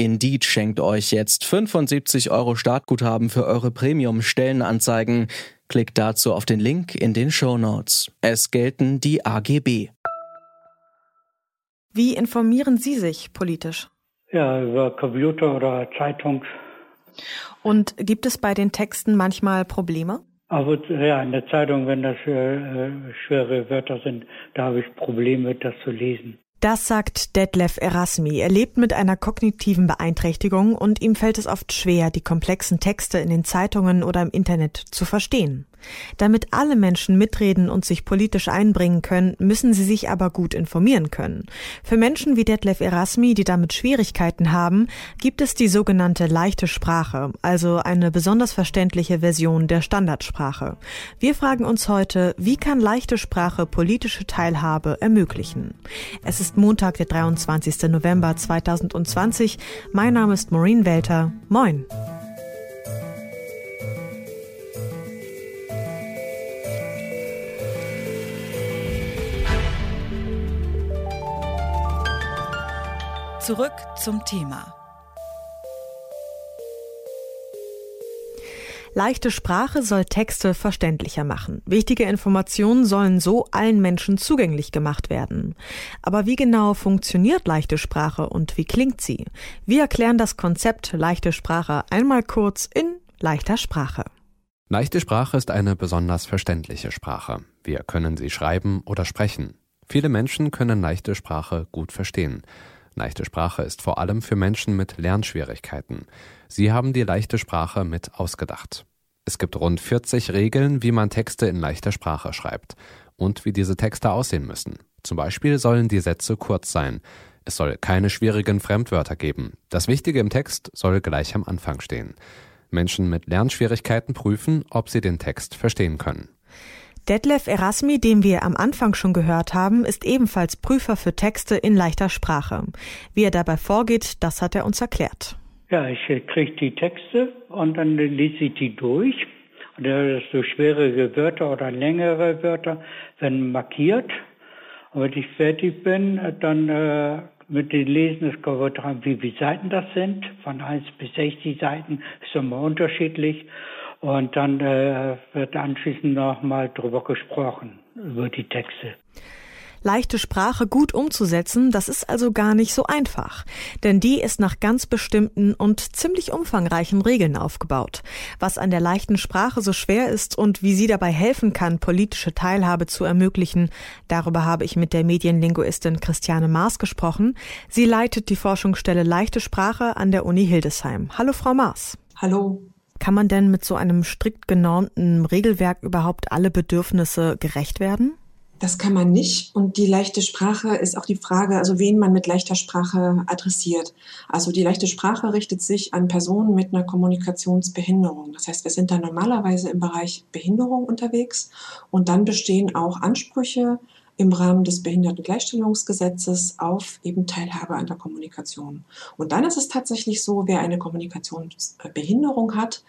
Indeed schenkt euch jetzt 75 Euro Startguthaben für eure Premium-Stellenanzeigen. Klickt dazu auf den Link in den Show Notes. Es gelten die AGB. Wie informieren Sie sich politisch? Ja, über Computer oder Zeitung. Und gibt es bei den Texten manchmal Probleme? Aber ja, in der Zeitung, wenn das äh, schwere Wörter sind, da habe ich Probleme, das zu lesen. Das sagt Detlef Erasmi. Er lebt mit einer kognitiven Beeinträchtigung und ihm fällt es oft schwer, die komplexen Texte in den Zeitungen oder im Internet zu verstehen. Damit alle Menschen mitreden und sich politisch einbringen können, müssen sie sich aber gut informieren können. Für Menschen wie Detlef Erasmi, die damit Schwierigkeiten haben, gibt es die sogenannte leichte Sprache, also eine besonders verständliche Version der Standardsprache. Wir fragen uns heute, wie kann leichte Sprache politische Teilhabe ermöglichen? Es ist Montag, der 23. November 2020. Mein Name ist Maureen Welter. Moin. Zurück zum Thema. Leichte Sprache soll Texte verständlicher machen. Wichtige Informationen sollen so allen Menschen zugänglich gemacht werden. Aber wie genau funktioniert leichte Sprache und wie klingt sie? Wir erklären das Konzept leichte Sprache einmal kurz in leichter Sprache. Leichte Sprache ist eine besonders verständliche Sprache. Wir können sie schreiben oder sprechen. Viele Menschen können leichte Sprache gut verstehen. Leichte Sprache ist vor allem für Menschen mit Lernschwierigkeiten. Sie haben die leichte Sprache mit ausgedacht. Es gibt rund 40 Regeln, wie man Texte in leichter Sprache schreibt und wie diese Texte aussehen müssen. Zum Beispiel sollen die Sätze kurz sein. Es soll keine schwierigen Fremdwörter geben. Das Wichtige im Text soll gleich am Anfang stehen. Menschen mit Lernschwierigkeiten prüfen, ob sie den Text verstehen können. Detlef Erasmi, den wir am Anfang schon gehört haben, ist ebenfalls Prüfer für Texte in leichter Sprache. Wie er dabei vorgeht, das hat er uns erklärt. Ja, ich kriege die Texte und dann lese ich die durch. Und so schwere Wörter oder längere Wörter werden markiert. Und wenn ich fertig bin, dann äh, mit dem Lesen, es kommt dran, wie viele Seiten das sind. Von 1 bis 60 Seiten ist immer unterschiedlich. Und dann äh, wird anschließend nochmal drüber gesprochen, über die Texte. Leichte Sprache gut umzusetzen, das ist also gar nicht so einfach. Denn die ist nach ganz bestimmten und ziemlich umfangreichen Regeln aufgebaut. Was an der leichten Sprache so schwer ist und wie sie dabei helfen kann, politische Teilhabe zu ermöglichen, darüber habe ich mit der Medienlinguistin Christiane Maas gesprochen. Sie leitet die Forschungsstelle Leichte Sprache an der Uni Hildesheim. Hallo, Frau Maas. Hallo. Kann man denn mit so einem strikt genormten Regelwerk überhaupt alle Bedürfnisse gerecht werden? Das kann man nicht. Und die leichte Sprache ist auch die Frage, also wen man mit leichter Sprache adressiert. Also die leichte Sprache richtet sich an Personen mit einer Kommunikationsbehinderung. Das heißt, wir sind da normalerweise im Bereich Behinderung unterwegs. Und dann bestehen auch Ansprüche im Rahmen des Behindertengleichstellungsgesetzes auf eben Teilhabe an der Kommunikation. Und dann ist es tatsächlich so, wer eine Kommunikationsbehinderung hat,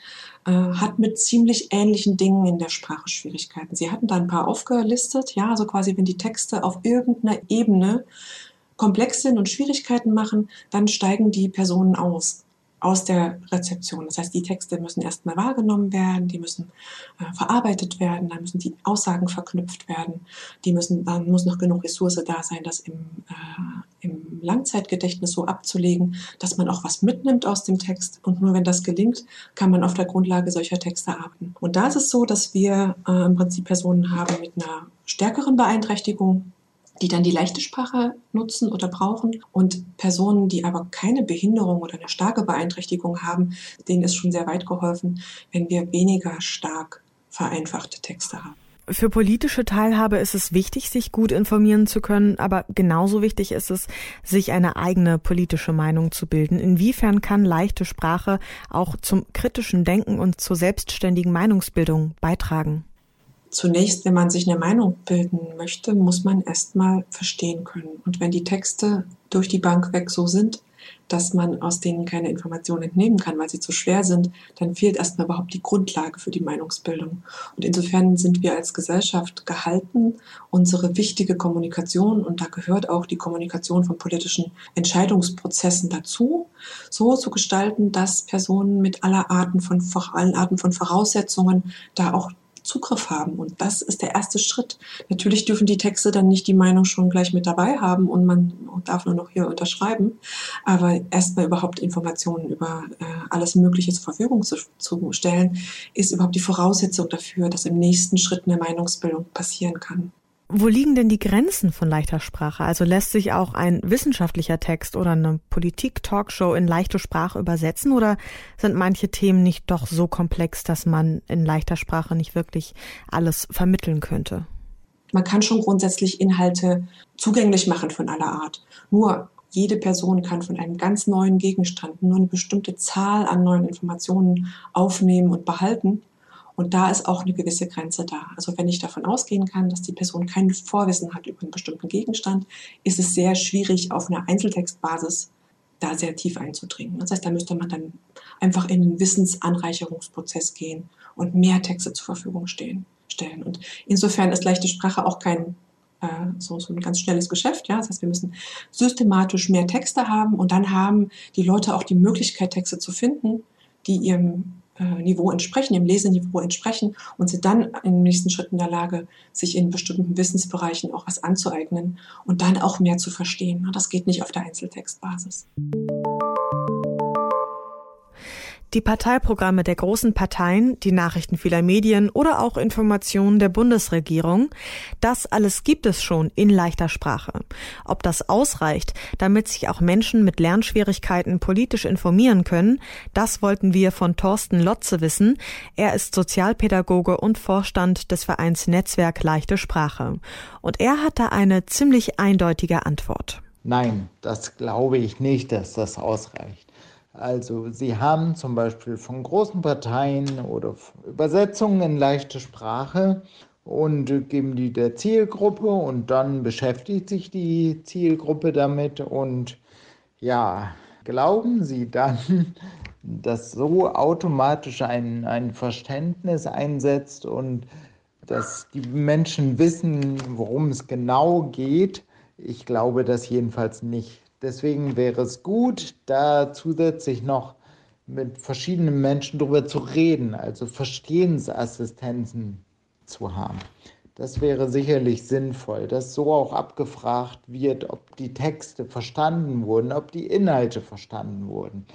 äh, hat mit ziemlich ähnlichen Dingen in der Sprache Schwierigkeiten. Sie hatten da ein paar aufgelistet, ja, also quasi, wenn die Texte auf irgendeiner Ebene komplex sind und Schwierigkeiten machen, dann steigen die Personen aus aus der Rezeption. Das heißt, die Texte müssen erstmal wahrgenommen werden, die müssen äh, verarbeitet werden, dann müssen die Aussagen verknüpft werden, die müssen, dann muss noch genug Ressource da sein, das im, äh, im Langzeitgedächtnis so abzulegen, dass man auch was mitnimmt aus dem Text. Und nur wenn das gelingt, kann man auf der Grundlage solcher Texte arbeiten. Und da ist es so, dass wir äh, im Prinzip Personen haben mit einer stärkeren Beeinträchtigung, die dann die leichte Sprache nutzen oder brauchen. Und Personen, die aber keine Behinderung oder eine starke Beeinträchtigung haben, denen ist schon sehr weit geholfen, wenn wir weniger stark vereinfachte Texte haben. Für politische Teilhabe ist es wichtig, sich gut informieren zu können, aber genauso wichtig ist es, sich eine eigene politische Meinung zu bilden. Inwiefern kann leichte Sprache auch zum kritischen Denken und zur selbstständigen Meinungsbildung beitragen? Zunächst, wenn man sich eine Meinung bilden möchte, muss man erstmal verstehen können. Und wenn die Texte durch die Bank weg so sind, dass man aus denen keine Informationen entnehmen kann, weil sie zu schwer sind, dann fehlt erstmal überhaupt die Grundlage für die Meinungsbildung. Und insofern sind wir als Gesellschaft gehalten, unsere wichtige Kommunikation, und da gehört auch die Kommunikation von politischen Entscheidungsprozessen dazu, so zu gestalten, dass Personen mit aller Arten von, allen Arten von Voraussetzungen da auch Zugriff haben. Und das ist der erste Schritt. Natürlich dürfen die Texte dann nicht die Meinung schon gleich mit dabei haben und man darf nur noch hier unterschreiben. Aber erstmal überhaupt Informationen über äh, alles Mögliche zur Verfügung zu, zu stellen, ist überhaupt die Voraussetzung dafür, dass im nächsten Schritt eine Meinungsbildung passieren kann. Wo liegen denn die Grenzen von leichter Sprache? Also lässt sich auch ein wissenschaftlicher Text oder eine Politik-Talkshow in leichte Sprache übersetzen oder sind manche Themen nicht doch so komplex, dass man in leichter Sprache nicht wirklich alles vermitteln könnte? Man kann schon grundsätzlich Inhalte zugänglich machen von aller Art. Nur jede Person kann von einem ganz neuen Gegenstand nur eine bestimmte Zahl an neuen Informationen aufnehmen und behalten. Und da ist auch eine gewisse Grenze da. Also wenn ich davon ausgehen kann, dass die Person kein Vorwissen hat über einen bestimmten Gegenstand, ist es sehr schwierig, auf einer Einzeltextbasis da sehr tief einzudringen. Das heißt, da müsste man dann einfach in den Wissensanreicherungsprozess gehen und mehr Texte zur Verfügung stehen, stellen. Und insofern ist leichte Sprache auch kein äh, so, so ein ganz schnelles Geschäft. Ja? Das heißt, wir müssen systematisch mehr Texte haben und dann haben die Leute auch die Möglichkeit, Texte zu finden, die ihrem Niveau entsprechen, im Leseniveau entsprechen und sind dann im nächsten Schritt in der Lage, sich in bestimmten Wissensbereichen auch was anzueignen und dann auch mehr zu verstehen. Das geht nicht auf der Einzeltextbasis. Die Parteiprogramme der großen Parteien, die Nachrichten vieler Medien oder auch Informationen der Bundesregierung, das alles gibt es schon in leichter Sprache. Ob das ausreicht, damit sich auch Menschen mit Lernschwierigkeiten politisch informieren können, das wollten wir von Thorsten Lotze wissen. Er ist Sozialpädagoge und Vorstand des Vereins Netzwerk Leichte Sprache. Und er hat da eine ziemlich eindeutige Antwort. Nein, das glaube ich nicht, dass das ausreicht. Also Sie haben zum Beispiel von großen Parteien oder Übersetzungen in leichte Sprache und geben die der Zielgruppe und dann beschäftigt sich die Zielgruppe damit und ja, glauben Sie dann, dass so automatisch ein, ein Verständnis einsetzt und dass die Menschen wissen, worum es genau geht? Ich glaube das jedenfalls nicht. Deswegen wäre es gut, da zusätzlich noch mit verschiedenen Menschen darüber zu reden, also Verstehensassistenzen zu haben. Das wäre sicherlich sinnvoll, dass so auch abgefragt wird, ob die Texte verstanden wurden, ob die Inhalte verstanden wurden.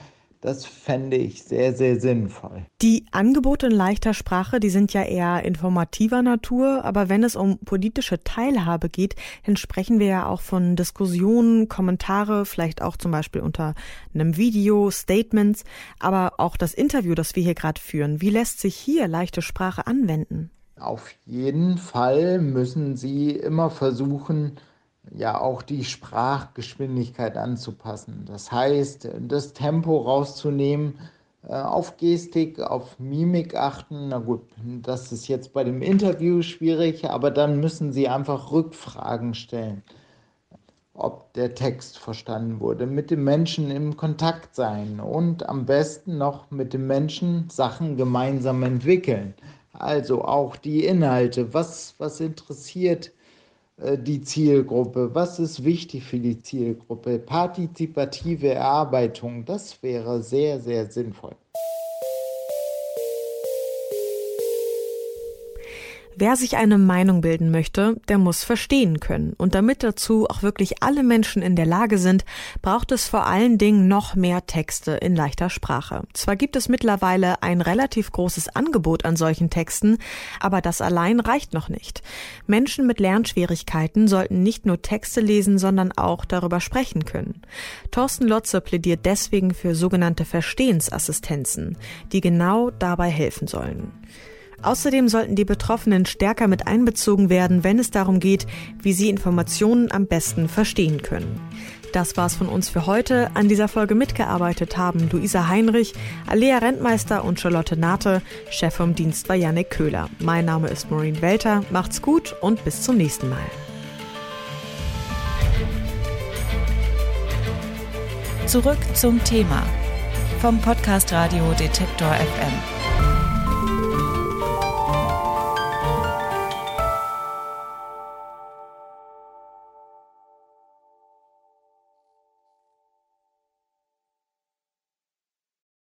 Das fände ich sehr, sehr sinnvoll. Die Angebote in leichter Sprache, die sind ja eher informativer Natur, aber wenn es um politische Teilhabe geht, dann sprechen wir ja auch von Diskussionen, Kommentare, vielleicht auch zum Beispiel unter einem Video, Statements, aber auch das Interview, das wir hier gerade führen. Wie lässt sich hier leichte Sprache anwenden? Auf jeden Fall müssen Sie immer versuchen, ja auch die Sprachgeschwindigkeit anzupassen. Das heißt, das Tempo rauszunehmen, äh, auf Gestik, auf Mimik achten. Na gut, das ist jetzt bei dem Interview schwierig, aber dann müssen Sie einfach Rückfragen stellen, ob der Text verstanden wurde, mit dem Menschen im Kontakt sein und am besten noch mit dem Menschen Sachen gemeinsam entwickeln. Also auch die Inhalte, was, was interessiert die Zielgruppe, was ist wichtig für die Zielgruppe, partizipative Erarbeitung, das wäre sehr, sehr sinnvoll. Wer sich eine Meinung bilden möchte, der muss verstehen können. Und damit dazu auch wirklich alle Menschen in der Lage sind, braucht es vor allen Dingen noch mehr Texte in leichter Sprache. Zwar gibt es mittlerweile ein relativ großes Angebot an solchen Texten, aber das allein reicht noch nicht. Menschen mit Lernschwierigkeiten sollten nicht nur Texte lesen, sondern auch darüber sprechen können. Thorsten Lotze plädiert deswegen für sogenannte Verstehensassistenzen, die genau dabei helfen sollen. Außerdem sollten die Betroffenen stärker mit einbezogen werden, wenn es darum geht, wie sie Informationen am besten verstehen können. Das war's von uns für heute. An dieser Folge mitgearbeitet haben Luisa Heinrich, Alea Rentmeister und Charlotte Nate. Chef vom Dienst war Janik Köhler. Mein Name ist Maureen Welter. Macht's gut und bis zum nächsten Mal. Zurück zum Thema vom Podcast Radio Detektor FM.